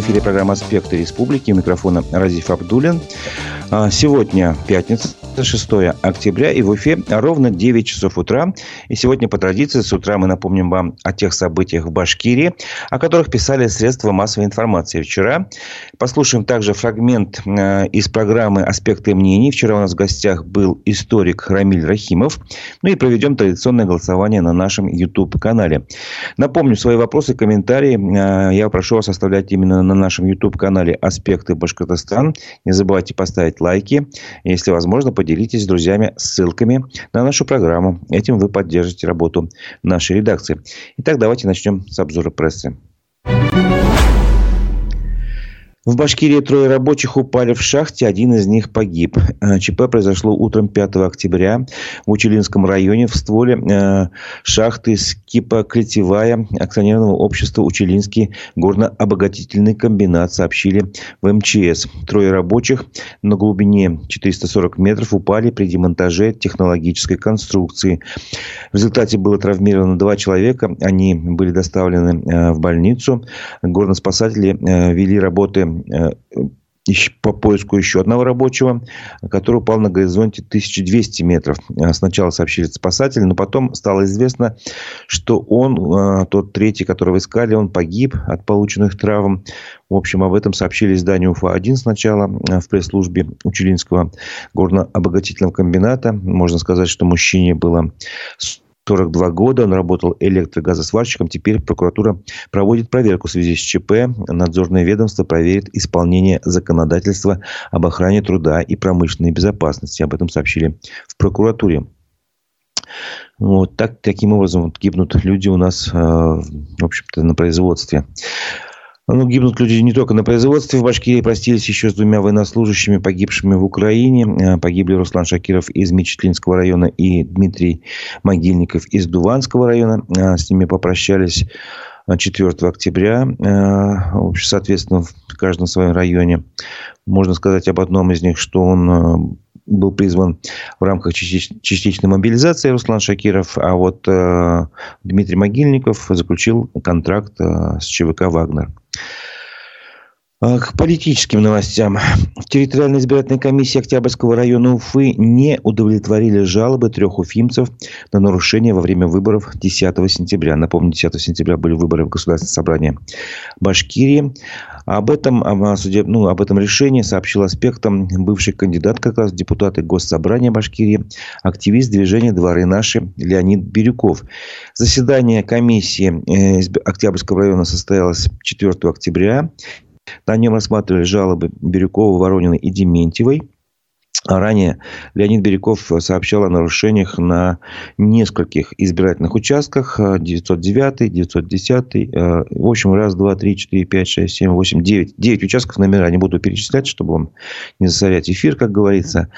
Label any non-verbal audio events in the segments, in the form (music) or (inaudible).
В эфире программа «Аспекты республики». У микрофона Разиф Абдулин. А, сегодня пятница, 6 октября, и в Уфе ровно 9 часов утра. И сегодня по традиции с утра мы напомним вам о тех событиях в Башкирии, о которых писали средства массовой информации вчера. Послушаем также фрагмент а, из программы «Аспекты мнений». Вчера у нас в гостях был историк Рамиль Рахимов. Ну и проведем традиционное голосование на нашем YouTube-канале. Напомню, свои вопросы, комментарии а, я прошу вас оставлять именно на нашем YouTube-канале «Аспекты Башкортостан». Не забывайте поставить лайки. Если возможно, поделитесь с друзьями ссылками на нашу программу. Этим вы поддержите работу нашей редакции. Итак, давайте начнем с обзора прессы. В Башкирии трое рабочих упали в шахте, один из них погиб. Э, ЧП произошло утром 5 октября в Учелинском районе в стволе э, шахты Скипа-Клетевая акционерного общества Учелинский горно-обогатительный комбинат, сообщили в МЧС. Трое рабочих на глубине 440 метров упали при демонтаже технологической конструкции. В результате было травмировано два человека. Они были доставлены э, в больницу. Горноспасатели вели работы по поиску еще одного рабочего, который упал на горизонте 1200 метров. Э, сначала сообщили спасатели, но потом стало известно, что он, э, тот третий, которого искали, он погиб от полученных травм. В общем, об этом сообщили изданию УФА-1 сначала в пресс-службе Учелинского горно-обогатительного комбината. Можно сказать, что мужчине было 42 года. Он работал электрогазосварщиком. Теперь прокуратура проводит проверку в связи с ЧП. Надзорное ведомство проверит исполнение законодательства об охране труда и промышленной безопасности. Об этом сообщили в прокуратуре. Вот так, таким образом вот гибнут люди у нас, э, в общем-то, на производстве. Ну, гибнут люди не только на производстве. В Башкирии простились еще с двумя военнослужащими, погибшими в Украине. Э, погибли Руслан Шакиров из Мечетлинского района и Дмитрий Могильников из Дуванского района. Э, с ними попрощались 4 октября. Э, соответственно, в каждом своем районе. Можно сказать об одном из них, что он был призван в рамках частичной мобилизации Руслан Шакиров, а вот э, Дмитрий Могильников заключил контракт э, с ЧВК «Вагнер». А, к политическим новостям. Территориальная избирательная комиссия Октябрьского района Уфы не удовлетворили жалобы трех уфимцев на нарушение во время выборов 10 сентября. Напомню, 10 сентября были выборы в Государственное собрание Башкирии. Об этом, судеб... ну, об этом решении сообщил аспектом бывший кандидат как раз депутаты Госсобрания Башкирии, активист движения «Дворы наши» Леонид Бирюков. Заседание комиссии э, Октябрьского района состоялось 4 октября. На нем рассматривали жалобы Бирюкова, Воронина и Дементьевой. А ранее Леонид Бирюков сообщал о нарушениях на нескольких избирательных участках. 909, 910. Э, в общем, раз, два, три, четыре, пять, шесть, семь, восемь, девять. Девять участков номера не буду перечислять, чтобы вам не засорять эфир, как говорится.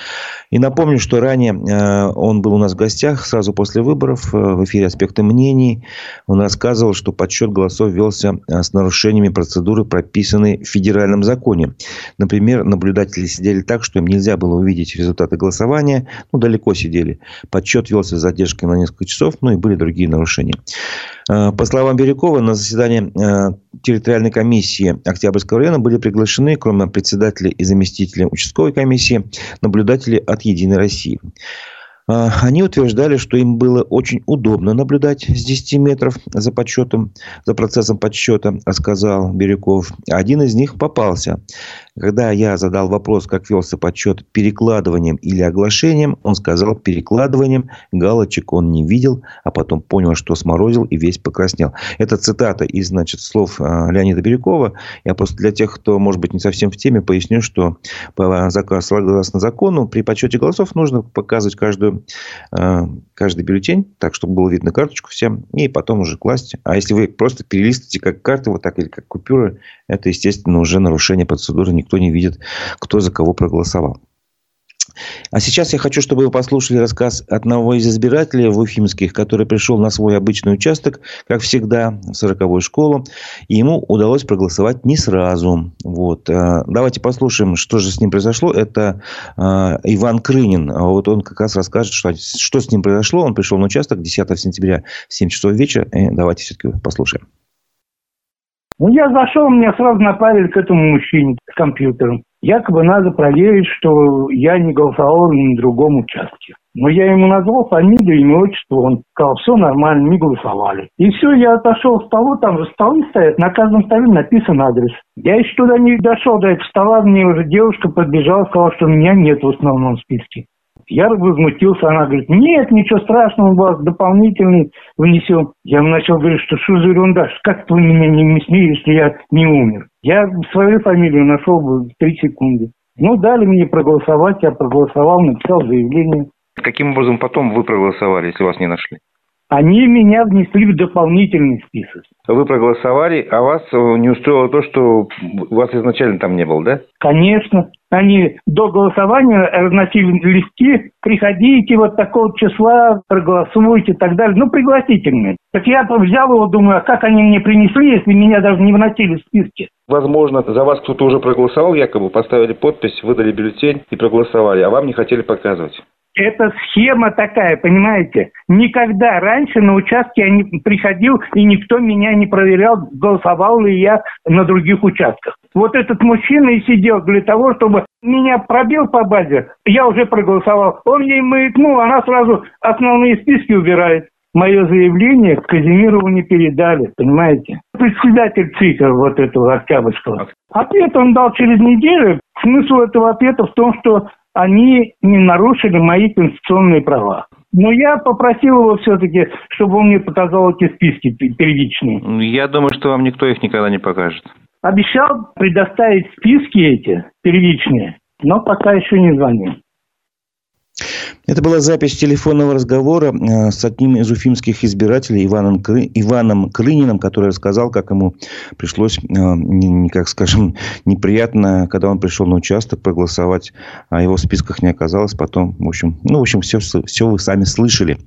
И напомню, что ранее э, он был у нас в гостях сразу после выборов э, в эфире «Аспекты мнений». Он рассказывал, что подсчет голосов велся с нарушениями процедуры, прописанной в федеральном законе. Например, наблюдатели сидели так, что им нельзя было увидеть результаты голосования. Ну, далеко сидели. Подсчет велся с задержкой на несколько часов. Ну, и были другие нарушения. А, по словам Бирюкова, на заседание а, территориальной комиссии Октябрьского района были приглашены, кроме председателя и заместителя участковой комиссии, наблюдатели от «Единой России». А, они утверждали, что им было очень удобно наблюдать с 10 метров за подсчетом, за процессом подсчета, рассказал Бирюков. Один из них попался. Когда я задал вопрос, как велся подсчет перекладыванием или оглашением, он сказал перекладыванием, галочек он не видел, а потом понял, что сморозил и весь покраснел. Это цитата из значит, слов а, Леонида Бирюкова. Я просто для тех, кто, может быть, не совсем в теме, поясню, что по согласно закону при подсчете голосов нужно показывать каждую, а, каждый бюллетень, так, чтобы было видно карточку всем, и потом уже класть. А если вы просто перелистываете как карты, вот так или как купюры, это, естественно, уже нарушение процедуры никто не видит, кто за кого проголосовал. А сейчас я хочу, чтобы вы послушали рассказ одного из избирателей в Уфимских, который пришел на свой обычный участок, как всегда, в 40-ю школу. И ему удалось проголосовать не сразу. Вот. А, давайте послушаем, что же с ним произошло. Это а, Иван Крынин. Вот он как раз расскажет, что, что с ним произошло. Он пришел на участок 10 сентября в 7 часов вечера. И давайте все-таки послушаем. Ну, я зашел, меня сразу направили к этому мужчине с компьютером. Якобы надо проверить, что я не голосовал на другом участке. Но я ему назвал фамилию, имя, отчество, он сказал, все нормально, не голосовали. И все, я отошел к столу, там же столы стоят, на каждом столе написан адрес. Я еще туда не дошел до этого стола, мне уже девушка подбежала, сказала, что меня нет в основном списке. Я возмутился, она говорит, нет, ничего страшного, у вас дополнительный внесем. Я начал говорить, что что за ерунда, как вы меня не внесли, если я не умер. Я свою фамилию нашел бы в три секунды. Ну, дали мне проголосовать, я проголосовал, написал заявление. Каким образом потом вы проголосовали, если вас не нашли? Они меня внесли в дополнительный список. Вы проголосовали, а вас э, не устроило то, что вас изначально там не было, да? Конечно. Они до голосования разносили листки, приходите вот такого числа, проголосуйте и так далее. Ну, пригласительные. Так я взял его, думаю, а как они мне принесли, если меня даже не вносили в списки? Возможно, за вас кто-то уже проголосовал, якобы поставили подпись, выдали бюллетень и проголосовали, а вам не хотели показывать. Это схема такая, понимаете? Никогда раньше на участке я не приходил, и никто меня не проверял, голосовал ли я на других участках. Вот этот мужчина и сидел для того, чтобы меня пробил по базе, я уже проголосовал. Он ей маякнул, она сразу основные списки убирает. Мое заявление Казимирову не передали, понимаете? Председатель ЦИКа вот этого Октябрьского. Ответ он дал через неделю. Смысл этого ответа в том, что они не нарушили мои конституционные права. Но я попросил его все-таки, чтобы он мне показал эти списки первичные. Я думаю, что вам никто их никогда не покажет. Обещал предоставить списки эти первичные, но пока еще не звонил. Это была запись телефонного разговора э, с одним из уфимских избирателей Иваном, Кры... Иваном Крыниным, который рассказал, как ему пришлось, э, как скажем, (laughs) неприятно, когда он пришел на участок проголосовать, а его в списках не оказалось. Потом, в общем, ну, в общем, все, все вы сами слышали.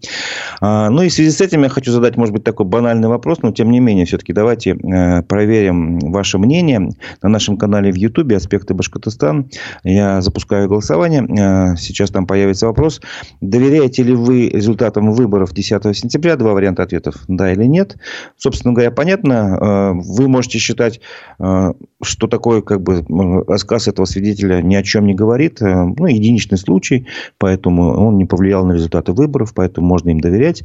А, ну и в связи с этим я хочу задать, может быть, такой банальный вопрос, но тем не менее, все-таки давайте э, проверим ваше мнение на нашем канале в Ютубе «Аспекты Башкортостан». Я запускаю голосование. Сейчас там появится вопрос. Доверяете ли вы результатам выборов 10 сентября? Два варианта ответов. Да или нет. Собственно говоря, понятно. Э, вы можете считать, э, что такой как бы, рассказ этого свидетеля ни о чем не говорит. Э, ну, единичный случай, поэтому он не повлиял на результаты выборов, поэтому можно им доверять.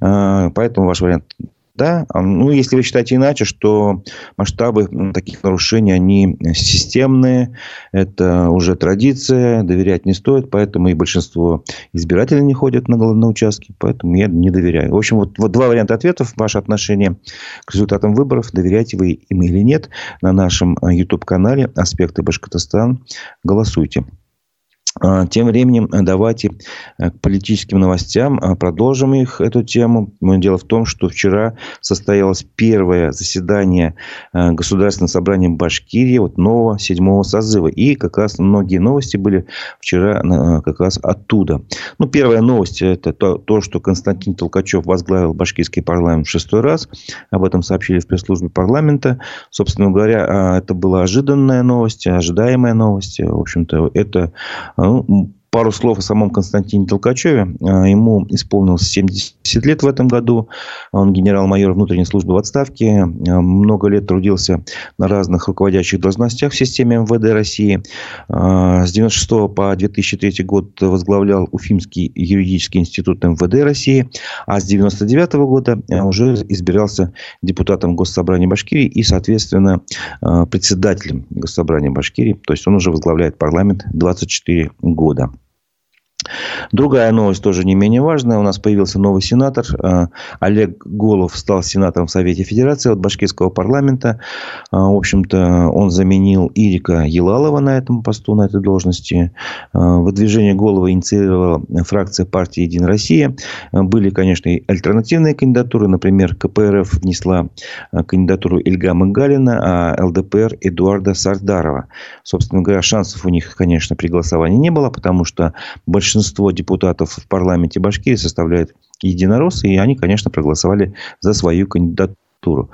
Поэтому ваш вариант да, ну, если вы считаете иначе, что масштабы таких нарушений, они системные, это уже традиция, доверять не стоит, поэтому и большинство избирателей не ходят на, на участки, поэтому я не доверяю. В общем, вот, вот два варианта ответов. Ваше отношение к результатам выборов, доверяете вы им или нет, на нашем YouTube-канале «Аспекты Башкортостан». Голосуйте. А, тем временем э, давайте э, к политическим новостям. А, продолжим их, эту тему. Дело в том, что вчера состоялось первое заседание э, Государственного собрания Башкирии, вот нового седьмого созыва. И как раз многие новости были вчера как раз оттуда. Ну, первая новость – это то, то, что Константин Толкачев возглавил башкирский парламент в шестой раз. Об этом сообщили в пресс-службе парламента. Собственно говоря, а, это была ожиданная новость, ожидаемая новость. В общем-то, это ну, Пару слов о самом Константине Толкачеве. А, ему исполнилось 70 лет в этом году. Он генерал-майор внутренней службы в отставке. А, много лет трудился на разных руководящих должностях в системе МВД России. А, с 1996 по 2003 год возглавлял Уфимский юридический институт МВД России. А с 1999 года уже избирался депутатом Госсобрания Башкирии и, соответственно, председателем Госсобрания Башкирии. То есть он уже возглавляет парламент 24 года. Другая новость тоже не менее важная. У нас появился новый сенатор. Э, Олег Голов стал сенатором в Совете Федерации от Башкирского парламента. Э, в общем-то, он заменил Ирика Елалова на этом посту, на этой должности. Э, выдвижение Голова инициировала фракция партии «Единая Россия». Были, конечно, и альтернативные кандидатуры. Например, КПРФ внесла кандидатуру Ильгама Галина, а ЛДПР Эдуарда Сардарова. Собственно говоря, шансов у них, конечно, при голосовании не было, потому что большинство большинство депутатов в парламенте Башкирии составляют единороссы, и они, конечно, проголосовали за свою кандидатуру.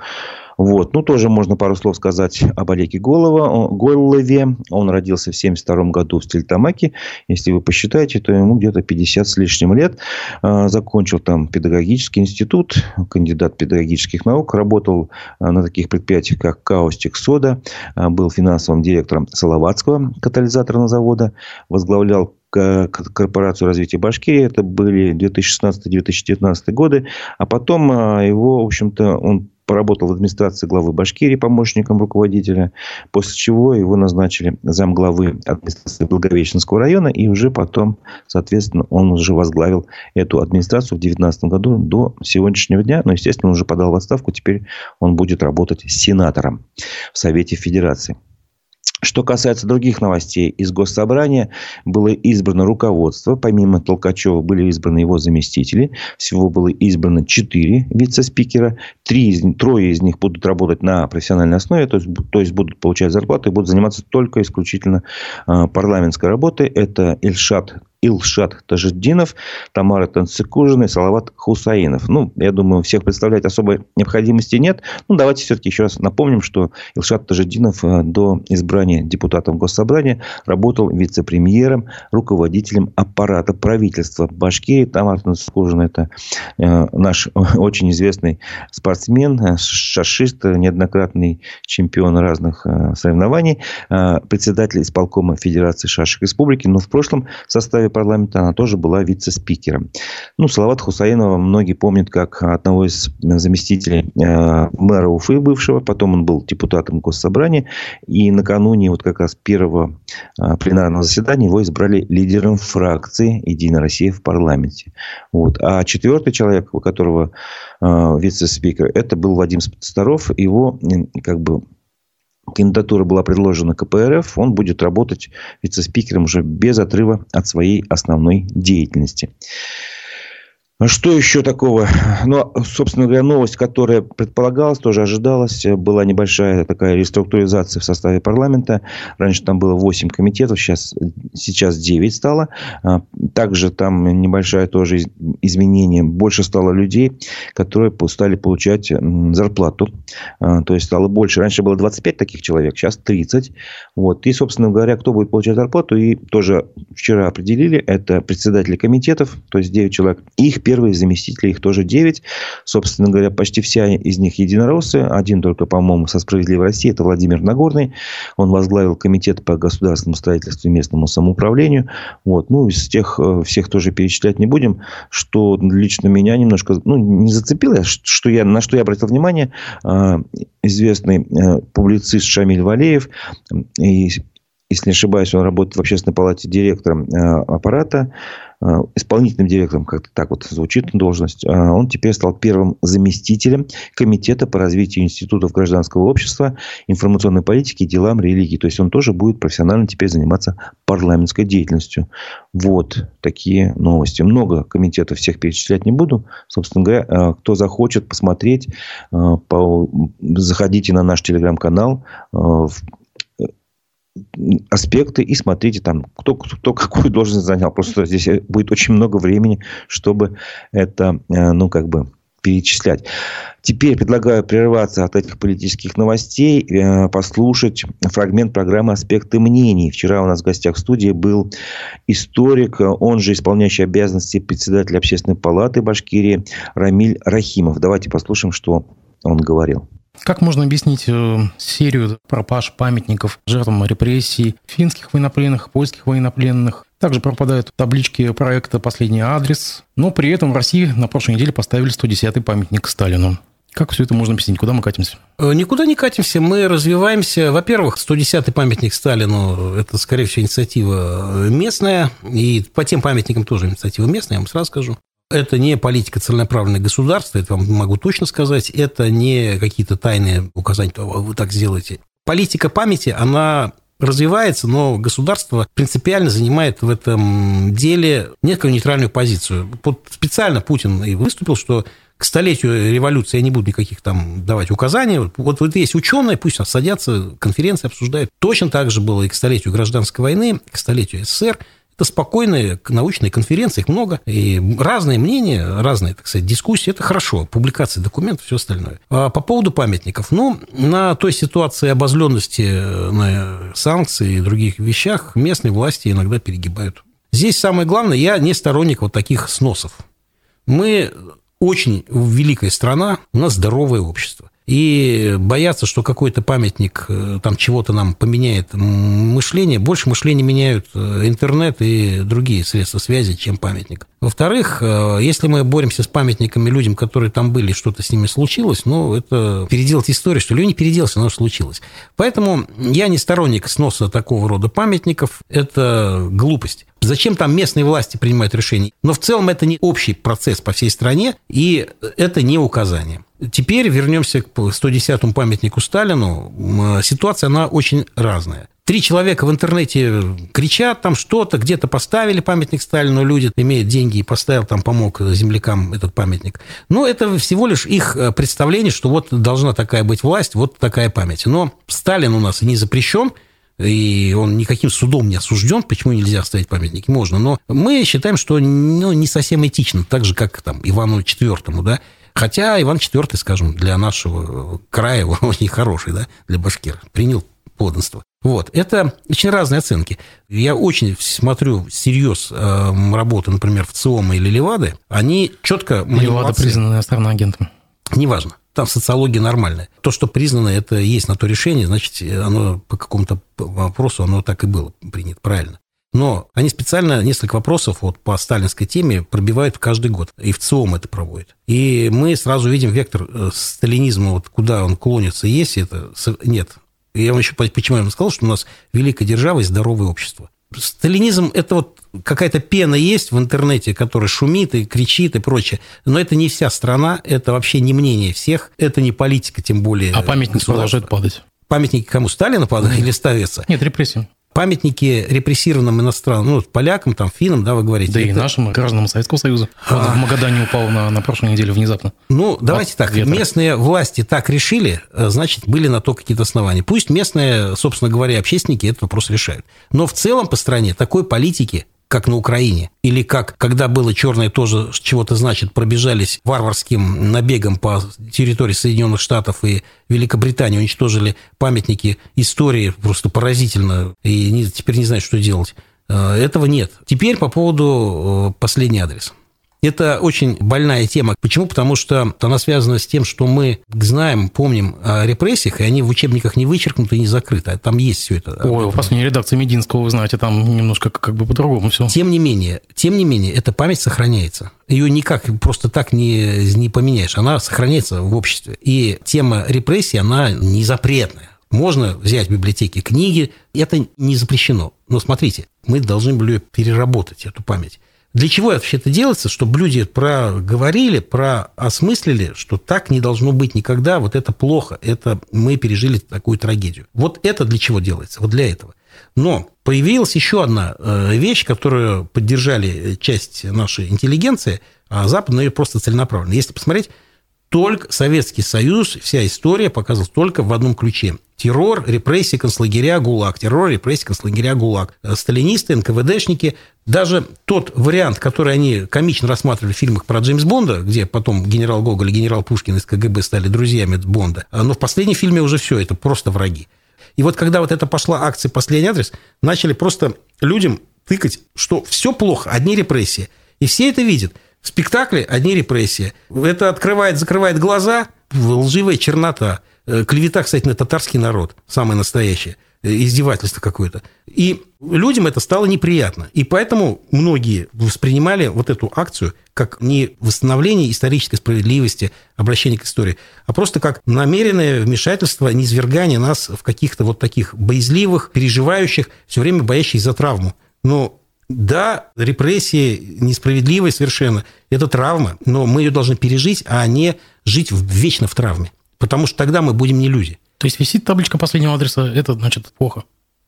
Вот. Ну, тоже можно пару слов сказать об Олеге Голова, Гойлове. Он родился в 1972 году в Стельтамаке. Если вы посчитаете, то ему где-то 50 с лишним лет. А, закончил там педагогический институт, кандидат педагогических наук. Работал а, на таких предприятиях, как Каустик Сода. А, был финансовым директором Салаватского катализаторного завода. Возглавлял корпорацию развития Башкирии. Это были 2016-2019 годы. А потом его, в общем-то, он поработал в администрации главы Башкирии помощником руководителя, после чего его назначили замглавы администрации Благовещенского района, и уже потом, соответственно, он уже возглавил эту администрацию в 2019 году до сегодняшнего дня, но, естественно, он уже подал в отставку, теперь он будет работать сенатором в Совете Федерации. Что касается других новостей из Госсобрания, было избрано руководство. Помимо Толкачева были избраны его заместители. Всего было избрано четыре вице-спикера. Три трое из них будут работать на профессиональной основе, то есть, то есть будут получать зарплату и будут заниматься только исключительно э, парламентской работой. Это Ильшат Илшат Тажиддинов, Тамара Танцикужина и Салават Хусаинов. Ну, я думаю, всех представлять особой необходимости нет. Ну, давайте все-таки еще раз напомним, что Илшат Тажиддинов э, до избрания депутатом Госсобрания работал вице-премьером, руководителем аппарата правительства Башкирии. Тамара Танцикужина – это э, наш (laughs) очень известный спортсмен, э, шашист, неоднократный чемпион разных соревнований, председатель исполкома Федерации шашек республики, но в прошлом составе парламента, она тоже была вице-спикером. Ну, Салават Хусаинова многие помнят как одного из заместителей э, мэра Уфы бывшего. Потом он был депутатом Госсобрания. И накануне вот как раз первого э, пленарного заседания его избрали лидером фракции «Единая Россия» в парламенте. Вот. А четвертый человек, у которого э, вице-спикер, это был Вадим Старов. Его как бы кандидатура была предложена КПРФ, он будет работать вице-спикером уже без отрыва от своей основной деятельности. А что еще такого? Ну, собственно говоря, новость, которая предполагалась, тоже ожидалась. Была небольшая такая реструктуризация в составе парламента. Раньше там было 8 комитетов, сейчас, сейчас 9 стало. А, также там небольшое тоже изменение. Больше стало людей, которые стали получать зарплату. А, то есть, стало больше. Раньше было 25 таких человек, сейчас 30. Вот. И, собственно говоря, кто будет получать зарплату, и тоже вчера определили. Это председатели комитетов, то есть 9 человек. Их первые заместители, их тоже 9. Собственно говоря, почти все из них единороссы. Один только, по-моему, со «Справедливой России» – это Владимир Нагорный. Он возглавил комитет по государственному строительству и местному самоуправлению. Вот. Ну, из тех э, всех тоже перечислять не будем. Что лично меня немножко ну, не зацепило, что я, на что я обратил внимание. Э, известный э, публицист Шамиль Валеев и если не ошибаюсь, он работает в общественной палате директором аппарата Э, исполнительным директором, как-то так вот звучит должность, э, он теперь стал первым заместителем Комитета по развитию институтов гражданского общества, информационной политики делам религии. То есть, он тоже будет профессионально теперь заниматься парламентской деятельностью. Вот такие новости. Много комитетов всех перечислять не буду. Собственно говоря, э, кто захочет посмотреть, заходите на наш телеграм-канал, аспекты и смотрите там, кто, кто какую должность занял. Просто здесь будет очень много времени, чтобы это, э, ну, как бы перечислять. Теперь предлагаю прерваться от этих политических новостей, э, послушать фрагмент программы «Аспекты мнений». Вчера у нас в гостях в студии был историк, он же исполняющий обязанности председателя общественной палаты Башкирии Рамиль Рахимов. Давайте послушаем, что он говорил. Как можно объяснить э, серию пропаж памятников жертвам репрессий финских военнопленных, польских военнопленных? Также пропадают таблички проекта «Последний адрес». Но при этом в России на прошлой неделе поставили 110-й памятник Сталину. Как все это можно объяснить? Куда мы катимся? Э, никуда не катимся. Мы развиваемся. Во-первых, 110-й памятник Сталину – это, скорее всего, инициатива местная. И по тем памятникам тоже инициатива местная, я вам сразу скажу. Это не политика целенаправленного государства, это вам могу точно сказать. Это не какие-то тайные указания, вы так сделаете. Политика памяти, она развивается, но государство принципиально занимает в этом деле некую нейтральную позицию. Вот специально Путин и выступил, что к столетию революции я не буду никаких там давать указаний. Вот, вот есть ученые, пусть садятся, конференции обсуждают. Точно так же было и к столетию гражданской войны, к столетию СССР – Это спокойные научные конференции, их много, и разные мнения, разные, так сказать, дискуссии. Это хорошо, публикации документов, все остальное. А по поводу памятников. Ну, на той ситуации обозленности на санкции и других вещах местные власти иногда перегибают. Здесь самое главное, я не сторонник вот таких сносов. Мы очень великая страна, у нас здоровое общество. И бояться, что какой-то памятник э, там чего-то нам поменяет мышление, больше мышление меняют э, интернет и другие средства связи, чем памятник. Во-вторых, э, если мы боремся с памятниками людям, которые там были, что-то с ними случилось, ну, это переделать историю, что ли, не переделался, но случилось. Поэтому я не сторонник сноса такого рода памятников. Это глупость. Зачем там местные власти принимают решения? Но в целом это не общий процесс по всей стране, и это не указание. Теперь вернемся к 110-му памятнику Сталину. Ситуация, она очень разная. Три человека в интернете кричат там что-то, где-то поставили памятник Сталину, люди имеют деньги и поставил там, помог землякам этот памятник. Но это всего лишь их э, представление, что вот должна такая быть власть, вот такая память. Но Сталин у нас не запрещен, и он никаким судом не осужден, почему нельзя ставить памятники, можно. Но мы считаем, что ну, не совсем этично, так же, как там Ивану IV, да, Хотя Иван IV, скажем, для нашего края (laughs) очень хороший, да, для башкир, принял подданство. Вот, это очень разные оценки. Я очень смотрю серьез э, работы, например, в ЦИОМа или Левады, они четко... Левада признана иностранным агентом. Неважно. Там социология нормальная. То, что признано, это есть на то решение, значит, оно по какому-то вопросу, оно так и было принято, правильно. Но они специально несколько вопросов вот по сталинской теме пробивают каждый год. И в ЦИОМ это проводит. И мы сразу видим вектор э, сталинизма, вот куда он клонится, есть это, нет. Я вам еще почему я вам сказал, что у нас великая держава и здоровое общество. Сталинизм – это вот какая-то пена есть в интернете, которая шумит и кричит и прочее. Но это не вся страна, это вообще не мнение всех, это не политика, тем более. А памятник продолжает падать. Памятники кому? Сталина падают или ставятся? Нет, репрессиям памятники репрессированным иностранным, ну, полякам, там, финнам, да, вы говорите. Да это... и нашим гражданам Советского Союза. А... В Магадане упал на, на прошлой неделе внезапно. Ну, давайте так, ветра. местные власти так решили, э, значит, были на то какие-то основания. Пусть местные, собственно говоря, общественники этот вопрос решают. Но в целом по стране такой политики как на Украине. Или как, когда было черное тоже чего-то значит, пробежались варварским набегом по территории Соединенных Штатов и Великобритании, уничтожили памятники истории просто поразительно, и теперь не знают, что делать. Э, этого нет. Теперь по поводу э, последний адрес. Это очень больная тема. Почему? Потому что она связана с тем, что мы знаем, помним о репрессиях, и они в учебниках не вычеркнуты и не закрыты. Там есть все это. Ой, у последней редакции Мединского, вы знаете, там немножко как бы по-другому все. Тем не менее, тем не менее, эта память сохраняется. Ее никак просто так не, не поменяешь. Она сохраняется в обществе. И тема репрессий, она не запретная. Можно взять в библиотеке книги, это не запрещено. Но смотрите, мы должны были переработать эту память. Для чего вообще это делается? Чтобы люди проговорили, проосмыслили, что так не должно быть никогда, вот это плохо, это мы пережили такую трагедию. Вот это для чего делается? Вот для этого. Но появилась еще одна э, вещь, которую поддержали часть нашей интеллигенции, а Запад ее просто целенаправленно. Если посмотреть, только Советский Союз, вся история показывалась только в одном ключе. Террор, репрессии, концлагеря, ГУЛАГ. Террор, репрессии, концлагеря, ГУЛАГ. Э, сталинисты, НКВДшники. Даже тот вариант, который они комично рассматривали в фильмах про Джеймс Бонда, где потом генерал Гоголь и генерал Пушкин из КГБ стали друзьями Бонда, э, но в последнем фильме уже все, это просто враги. И вот когда вот это пошла акция «Последний адрес», начали просто людям тыкать, что все плохо, одни репрессии. И все это видят – в спектакле одни репрессии. Это открывает, закрывает глаза, лживая чернота. Э, клевета, кстати, на татарский народ, самое настоящее э, издевательство какое-то. И людям это стало неприятно. И поэтому многие воспринимали вот эту акцию как не восстановление исторической справедливости, обращение к истории, а просто как намеренное вмешательство, низвергание нас в каких-то вот таких боязливых, переживающих, все время боящихся за травму. Но да, репрессии несправедливые совершенно. Это травма, но мы ее должны пережить, а не жить вечно в травме. Потому что тогда мы будем не люди. То есть висит табличка последнего адреса, это значит плохо?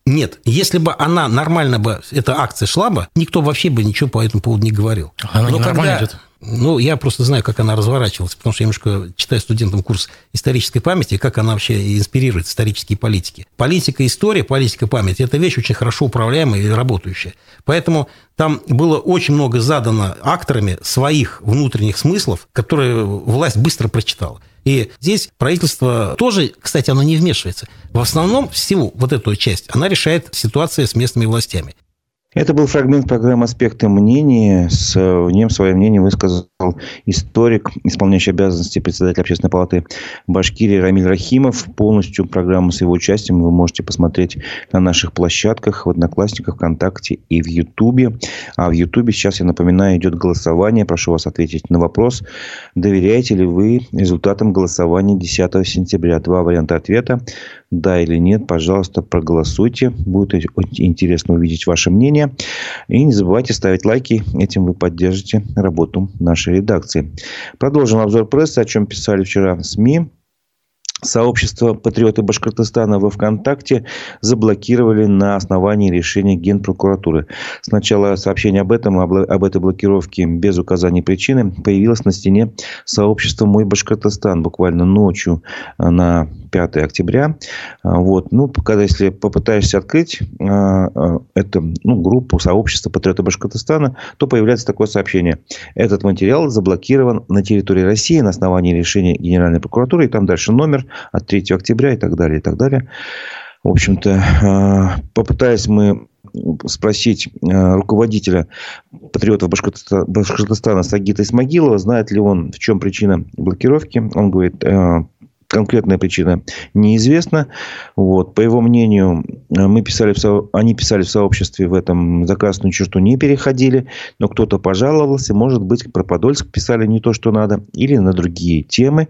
Нет, если бы она нормально бы, эта акция шла бы, никто вообще бы ничего по этому поводу не говорил. Она но не когда, идет. Ну, я просто знаю, как она разворачивалась, потому что я немножко читаю студентам курс исторической памяти, как она вообще инспирирует исторические политики. Политика, история, политика, память – это вещь очень хорошо управляемая и работающая. Поэтому там было очень много задано акторами своих внутренних смыслов, которые власть быстро прочитала. И здесь правительство тоже, кстати, оно не вмешивается. В основном всего вот эту часть она решает ситуация с местными властями. Это был фрагмент программы «Аспекты мнений». С, в свое мнение высказал историк, исполняющий обязанности председателя Общественной палаты Башкирии Рамиль Рахимов. Полностью программу с его участием вы можете посмотреть на наших площадках, в Одноклассниках, ВКонтакте и в Ютубе. А в Ютубе сейчас, я напоминаю, идет голосование. Прошу вас ответить на вопрос. Доверяете ли вы результатам голосования 10 сентября? Два варианта ответа да или нет, пожалуйста, проголосуйте. Будет интересно увидеть ваше мнение. И не забывайте ставить лайки. Этим вы поддержите работу нашей редакции. Продолжим обзор прессы, о чем писали вчера СМИ. Сообщество «Патриоты Башкортостана» во ВКонтакте заблокировали на основании решения Генпрокуратуры. Сначала сообщение об этом, об этой блокировке без указания причины появилось на стене сообщества «Мой Башкортостан» буквально ночью на 5 октября. Вот. Ну, когда если попытаешься открыть э, э, эту ну, группу, сообщество «Патриоты Башкортостана», то появляется такое сообщение. Этот материал заблокирован на территории России на основании решения Генеральной прокуратуры. И там дальше номер от 3 октября и так далее, и так далее. В общем-то, попытаясь мы спросить руководителя патриотов Башкортостана Сагита Исмагилова, знает ли он, в чем причина блокировки. Он говорит, конкретная причина неизвестна. Вот. По его мнению, мы писали в со... они писали в сообществе в этом за красную черту не переходили, но кто-то пожаловался, может быть, про Подольск писали не то, что надо, или на другие темы.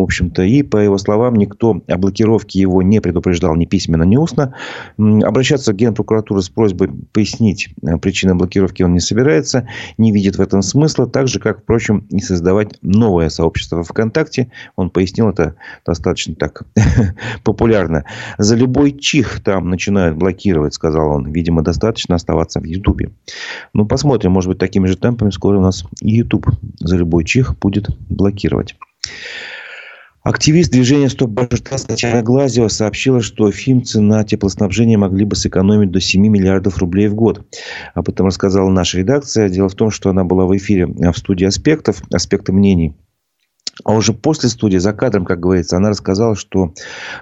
В общем-то, и по его словам, никто о блокировке его не предупреждал ни письменно, ни устно. Обращаться в Генпрокуратуру с просьбой пояснить э, причины блокировки он не собирается, не видит в этом смысла, так же, как, впрочем, и создавать новое сообщество ВКонтакте. Он пояснил это достаточно так (laughs) популярно. За любой чих там начинают блокировать, сказал он. Видимо, достаточно оставаться в Ютубе. Ну, посмотрим, может быть, такими же темпами скоро у нас и Ютуб за любой чих будет блокировать. Активист движения «Стоп Башкортостан» Татьяна Глазева сообщила, что фимцы на теплоснабжение могли бы сэкономить до 7 миллиардов рублей в год. Об этом рассказала наша редакция. Дело в том, что она была в эфире в студии «Аспектов», «Аспекты мнений». А уже после студии, за кадром, как говорится, она рассказала, что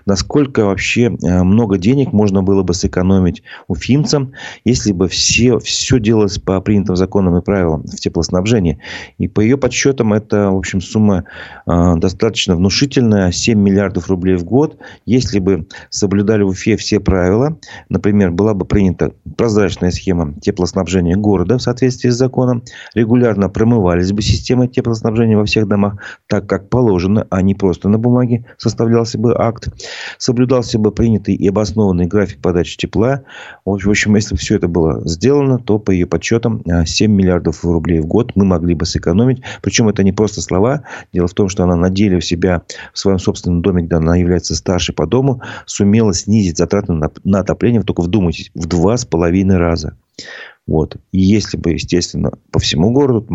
насколько вообще э, много денег можно было бы сэкономить уфимцам, если бы все, все делалось по принятым законам и правилам в теплоснабжении. И по ее подсчетам это, в общем, сумма э, достаточно внушительная, 7 миллиардов рублей в год. Если бы соблюдали в Уфе все правила, например, была бы принята прозрачная схема теплоснабжения города в соответствии с законом, регулярно промывались бы системы теплоснабжения во всех домах, так как положено, а не просто на бумаге составлялся бы акт, соблюдался бы принятый и обоснованный график подачи тепла. В общем, если все это было сделано, то по ее подсчетам 7 а, миллиардов рублей в год мы могли бы сэкономить. Причем это не просто слова. Дело в том, что она на деле у себя в своем собственном доме, где она является старшей по дому, сумела снизить затраты на, на отопление, только вдумайтесь, в два с половиной раза. Вот. И если бы, естественно, по всему городу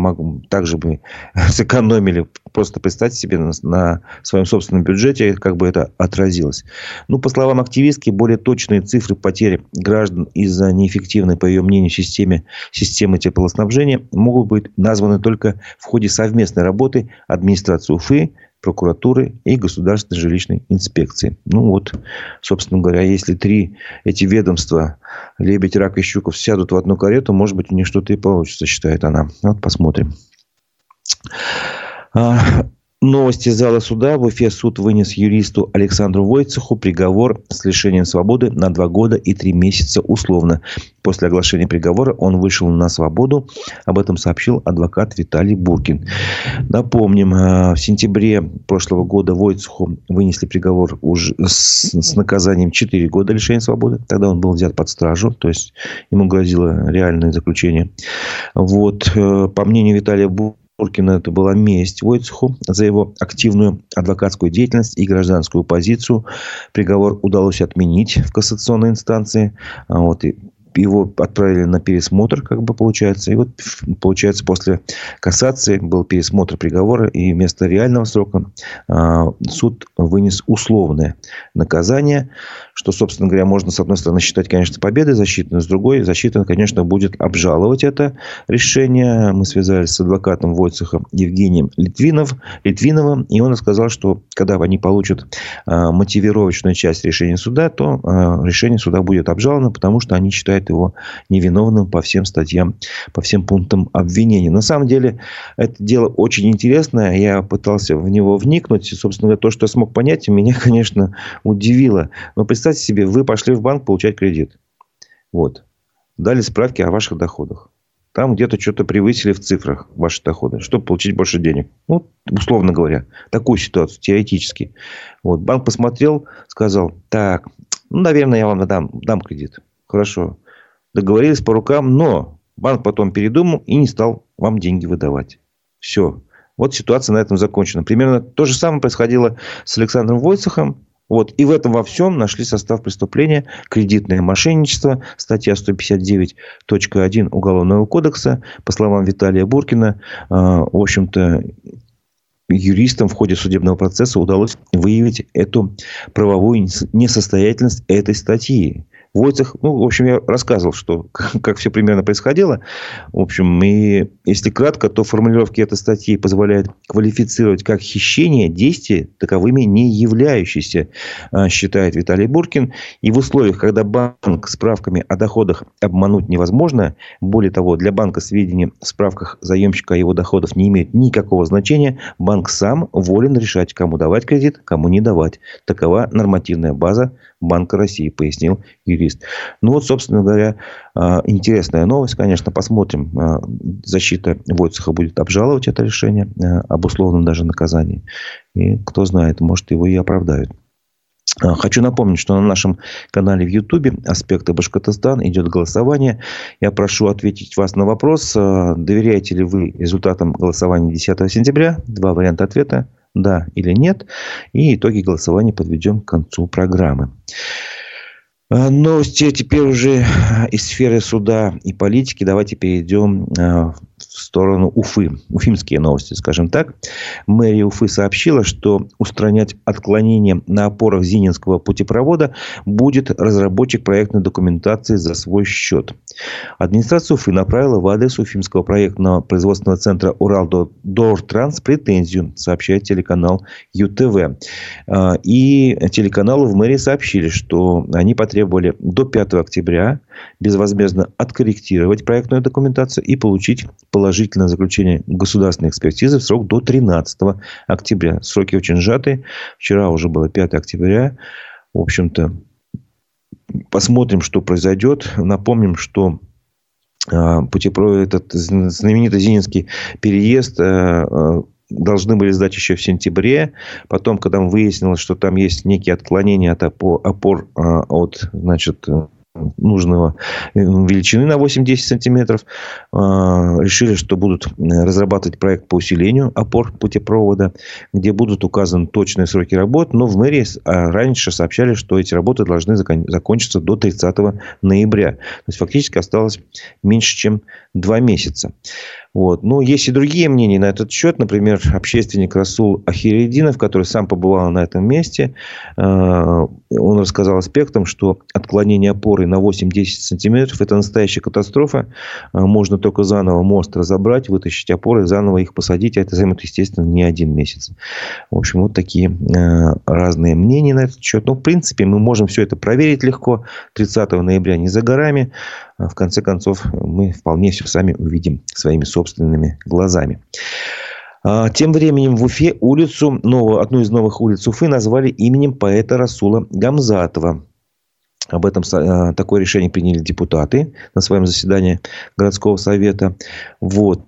также бы (laughs) сэкономили, просто представьте себе на, на своем собственном бюджете, как бы это отразилось. Ну, по словам активистки, более точные цифры потери граждан из-за неэффективной, по ее мнению, системы, системы теплоснабжения могут быть названы только в ходе совместной работы администрации Уфы, прокуратуры и государственной жилищной инспекции. Ну вот, собственно говоря, если три эти ведомства, Лебедь, Рак и Щуков, сядут в одну карету, может быть, у них что-то и получится, считает она. Вот посмотрим. Новости зала суда. В Уфе суд вынес юристу Александру Войцеху приговор с лишением свободы на два года и три месяца условно. После оглашения приговора он вышел на свободу. Об этом сообщил адвокат Виталий Буркин. Напомним, э, в сентябре прошлого года Войцеху вынесли приговор уже с, с наказанием 4 года лишения свободы. Тогда он был взят под стражу, то есть ему грозило реальное заключение. Вот, э, по мнению Виталия Буркина, Туркина это была месть Войцеху за его активную адвокатскую деятельность и гражданскую позицию. Приговор удалось отменить в кассационной инстанции. А вот, и его отправили на пересмотр, как бы получается. И вот, получается, после кассации был пересмотр приговора, и вместо реального срока а, суд вынес условное наказание, что, собственно говоря, можно, с одной стороны, считать, конечно, победой защиты, но с другой, защита, конечно, будет обжаловать это решение. Мы связались с адвокатом Войцеха Евгением Литвинов, Литвиновым, и он сказал, что когда они получат а, мотивировочную часть решения суда, то а, решение суда будет обжаловано, потому что они считают его невиновным по всем статьям, по всем пунктам обвинения. На самом деле, это дело очень интересное. Я пытался в него вникнуть. И, собственно говоря, то, что я смог понять, меня, (laughs) конечно, удивило. Но представьте себе, вы пошли в банк получать кредит. Вот. Дали справки о ваших доходах. Там где-то что-то превысили в цифрах ваши доходы, чтобы получить больше денег. Ну, условно говоря, такую ситуацию, теоретически. Вот. Банк посмотрел, сказал, так, ну, наверное, я вам дам, дам кредит. Хорошо. Договорились по рукам, но банк потом передумал и не стал вам деньги выдавать. Все. Вот ситуация на этом закончена. Примерно то же самое происходило с Александром Войцехом. Вот. И в этом во всем нашли состав преступления кредитное мошенничество, статья 159.1 Уголовного кодекса. По словам Виталия Буркина, а, в общем-то, юристам в ходе судебного процесса удалось выявить эту правовую несостоятельность этой статьи. Войцех, ну, в общем, я рассказывал, что (laughs) как все примерно происходило. В общем, и если кратко, то формулировки этой статьи позволяют квалифицировать как хищение действия, таковыми не являющиеся, а, считает Виталий Буркин. И в условиях, когда банк справками о доходах обмануть невозможно, более того, для банка сведения в справках заемщика о его доходах не имеют никакого значения, банк сам волен решать, кому давать кредит, кому не давать. Такова нормативная база Банка России, пояснил юрист. Ну вот, собственно говоря, а, интересная новость, конечно, посмотрим. А, защита Войцеха будет обжаловать это решение а, об условном даже наказании. И кто знает, может его и оправдают. Хочу напомнить, что на нашем канале в Ютубе «Аспекты Башкортостан» идет голосование. Я прошу ответить вас на вопрос, доверяете ли вы результатам голосования 10 сентября. Два варианта ответа да или нет. И итоги голосования подведем к концу программы. А, новости теперь уже из сферы суда и политики. Давайте перейдем а, в сторону Уфы. Уфимские новости, скажем так. Мэрия Уфы сообщила, что устранять отклонения на опорах Зининского путепровода будет разработчик проектной документации за свой счет. Администрация Уфы направила в адрес Уфимского проектного производственного центра Урал-Дортранс претензию, сообщает телеканал ЮТВ. А, и телеканалу в мэрии сообщили, что они потребовали до 5 октября безвозмездно откорректировать проектную документацию и получить положительное заключение государственной экспертизы в срок до 13 октября. Сроки очень сжатые. Вчера уже было 5 октября. В общем-то, посмотрим, что произойдет. Напомним, что а, путепровод, этот знаменитый Зининский переезд а, а, должны были сдать еще в сентябре. Потом, когда выяснилось, что там есть некие отклонения от опор, опор от значит, нужного э, величины на 8-10 сантиметров. А, решили, что будут разрабатывать проект по усилению опор путепровода, где будут указаны точные сроки работ. Но в мэрии а, раньше сообщали, что эти работы должны закончиться до 30 ноября. То есть, фактически осталось меньше, чем 2 месяца. Вот. Но есть и другие мнения на этот счет. Например, общественник Расул Ахиридинов, который сам побывал на этом месте, э, он рассказал аспектам, что отклонение опоры на 8-10 сантиметров – это настоящая катастрофа. Э, можно только заново мост разобрать, вытащить опоры, заново их посадить. А это займет, естественно, не один месяц. В общем, вот такие э, разные мнения на этот счет. Но, в принципе, мы можем все это проверить легко. 30 ноября не за горами. В конце концов, мы вполне все сами увидим своими собственными глазами. А, тем временем в Уфе улицу, новую, одну из новых улиц Уфы назвали именем поэта Расула Гамзатова. Об этом а, такое решение приняли депутаты на своем заседании городского совета. Вот.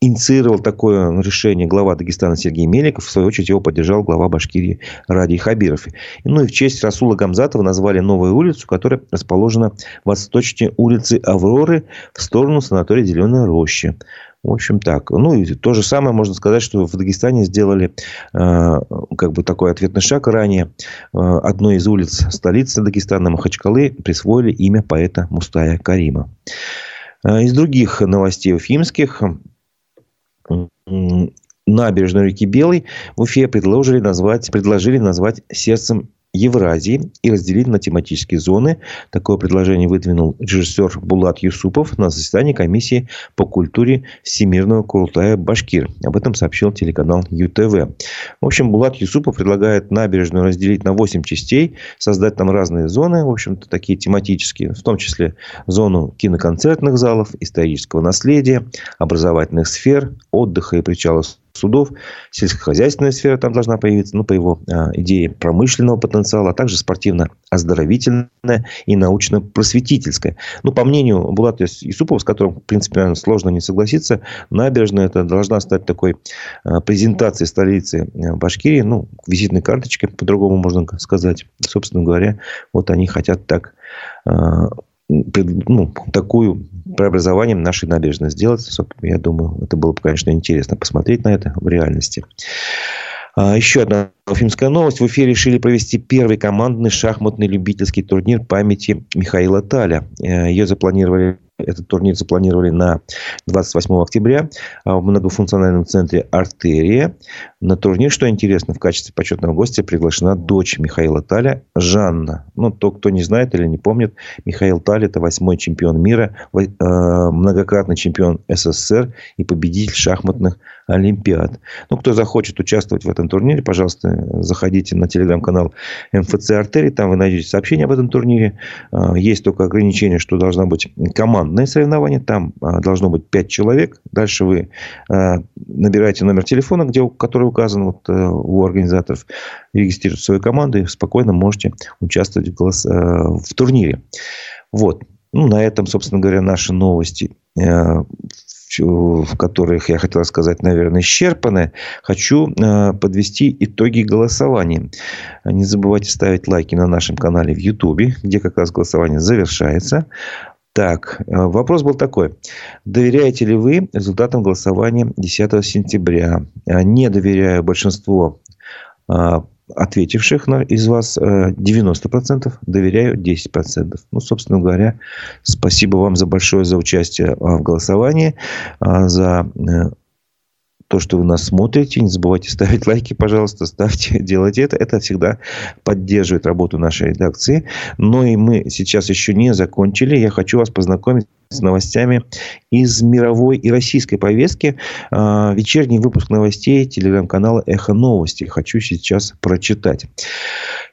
Инициировал такое решение глава Дагестана Сергей Меликов. В свою очередь его поддержал глава Башкирии Ради Хабиров. Ну и в честь Расула Гамзатова назвали новую улицу, которая расположена восточнее улицы Авроры в сторону санатория Зеленая роща. В общем, так. Ну, и то же самое можно сказать, что в Дагестане сделали э, как бы такой ответный шаг ранее. Э, одной из улиц столицы Дагестана, Махачкалы, присвоили имя поэта Мустая Карима. Э, из других новостей уфимских набережную реки Белой в Уфе предложили назвать, предложили назвать сердцем Евразии и разделить на тематические зоны. Такое предложение выдвинул режиссер Булат Юсупов на заседании комиссии по культуре Всемирного Курултая Башкир. Об этом сообщил телеканал ЮТВ. В общем, Булат Юсупов предлагает набережную разделить на 8 частей, создать там разные зоны, в общем-то, такие тематические, в том числе зону киноконцертных залов, исторического наследия, образовательных сфер, отдыха и причала судов, сельскохозяйственная сфера там должна появиться, ну, по его а, идее промышленного потенциала, а также спортивно-оздоровительная и научно-просветительская. Ну, по мнению Булата Исупова, с которым, в принципе, сложно не согласиться, набережная это должна стать такой а, презентацией столицы а, Башкирии, ну, визитной карточкой, по-другому можно сказать. Собственно говоря, вот они хотят так а, ну, такую преобразованием нашей набережной сделать. Я думаю, это было бы, конечно, интересно посмотреть на это в реальности. А, еще одна уфимская новость. В Уфе решили провести первый командный шахматный любительский турнир памяти Михаила Таля. Э, Ее запланировали этот турнир запланировали на 28 октября в многофункциональном центре «Артерия». На турнир, что интересно, в качестве почетного гостя приглашена дочь Михаила Таля, Жанна. Ну, то, кто не знает или не помнит, Михаил Таль – это восьмой чемпион мира, э, многократный чемпион СССР и победитель шахматных олимпиад. Ну, кто захочет участвовать в этом турнире, пожалуйста, заходите на телеграм-канал МФЦ «Артерий», там вы найдете сообщение об этом турнире. Э, есть только ограничение, что должна быть командное соревнование. Там а, должно быть 5 человек. Дальше вы а, набираете номер телефона, где, который указан вот, э, у организаторов. Регистрируете свою команду и спокойно можете участвовать в, голос, э, в турнире. Вот. Ну, на этом, собственно говоря, наши новости э, в которых я хотел сказать, наверное, исчерпаны, хочу подвести итоги голосования. Не забывайте ставить лайки на нашем канале в YouTube, где как раз голосование завершается. Так, э, вопрос был такой. Доверяете ли вы результатам голосования 10 сентября? Э, не доверяю большинство э, ответивших из вас 90%, доверяю 10%. Ну, собственно говоря, спасибо вам за большое за участие в голосовании, за то, что вы нас смотрите. Не забывайте ставить лайки, пожалуйста, ставьте, (laughs) делайте это. Это всегда поддерживает работу нашей редакции. Но и мы сейчас еще не закончили. Я хочу вас познакомить с новостями из мировой и российской повестки. А, вечерний выпуск новостей телеграм-канала «Эхо новости». Хочу сейчас прочитать.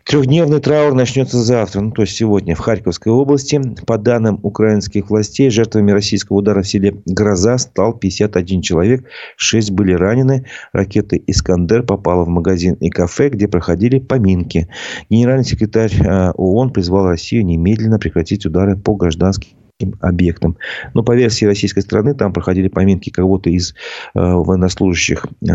Трехдневный траур начнется завтра, ну, то есть сегодня, в Харьковской области. По данным украинских властей, жертвами российского удара в селе Гроза стал 51 человек. 6 были ранены. Ракета «Искандер» попала в магазин и кафе, где проходили поминки. Генеральный секретарь а, ООН призвал Россию немедленно прекратить удары по гражданским объектам. Но по версии российской стороны, там проходили поминки кого-то из э, военнослужащих э,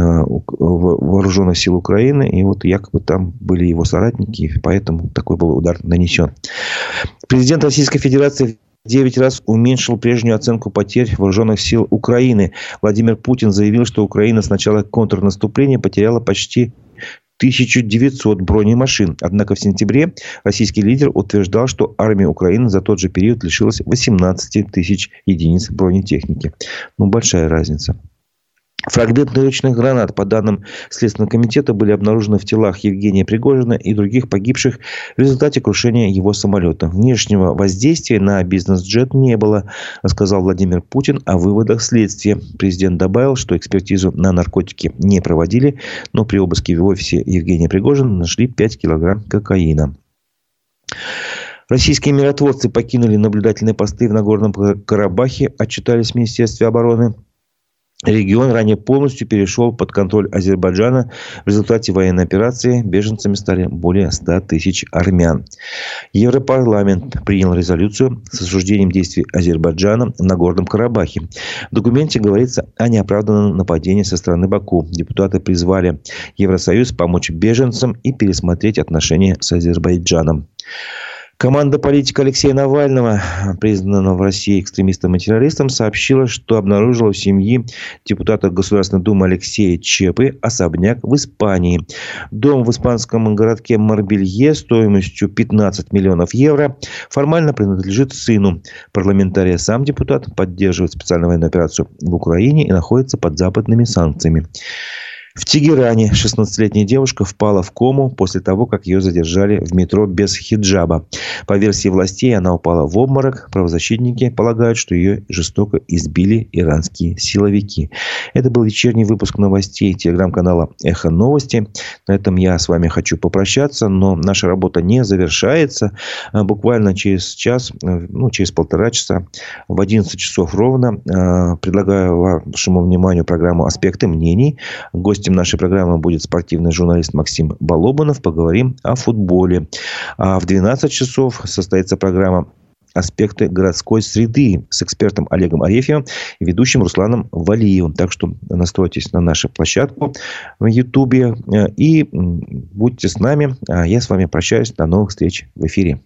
вооруженных сил Украины. И вот якобы там были его соратники. Поэтому такой был удар нанесен. Президент Российской Федерации 9 раз уменьшил прежнюю оценку потерь вооруженных сил Украины. Владимир Путин заявил, что Украина с начала контрнаступления потеряла почти 1900 бронемашин. Однако в сентябре российский лидер утверждал, что армия Украины за тот же период лишилась 18 тысяч единиц бронетехники. Ну, большая разница. Фрагменты ручных гранат, по данным Следственного комитета, были обнаружены в телах Евгения Пригожина и других погибших в результате крушения его самолета. Внешнего воздействия на бизнес-джет не было, сказал Владимир Путин о выводах следствия. Президент добавил, что экспертизу на наркотики не проводили, но при обыске в офисе Евгения Пригожина нашли 5 килограмм кокаина. Российские миротворцы покинули наблюдательные посты в Нагорном Карабахе, отчитались в Министерстве обороны. Регион ранее полностью перешел под контроль Азербайджана. В результате военной операции беженцами стали более 100 тысяч армян. Европарламент принял резолюцию с осуждением действий Азербайджана на Горном Карабахе. В документе говорится о неоправданном нападении со стороны Баку. Депутаты призвали Евросоюз помочь беженцам и пересмотреть отношения с Азербайджаном. Команда политика Алексея Навального, признанного в России экстремистом и террористом, сообщила, что обнаружила в семье депутата Государственной Думы Алексея Чепы особняк в Испании. Дом в испанском городке Марбелье стоимостью 15 миллионов евро формально принадлежит сыну. Парламентария сам депутат поддерживает специальную военную операцию в Украине и находится под западными санкциями. В Тегеране 16-летняя девушка впала в кому после того, как ее задержали в метро без хиджаба. По версии властей, она упала в обморок. Правозащитники полагают, что ее жестоко избили иранские силовики. Это был вечерний выпуск новостей телеграм-канала «Эхо новости». На этом я с вами хочу попрощаться, но наша работа не завершается. А буквально через час, ну, через полтора часа, в 11 часов ровно, а, предлагаю вашему вниманию программу «Аспекты мнений». Гость Гостем нашей программы будет спортивный журналист Максим Балобанов. Поговорим о футболе. А в 12 часов состоится программа аспекты городской среды с экспертом Олегом Арефьевым и ведущим Русланом Валиевым. Так что настройтесь на нашу площадку в Ютубе и будьте с нами. А я с вами прощаюсь. До новых встреч в эфире.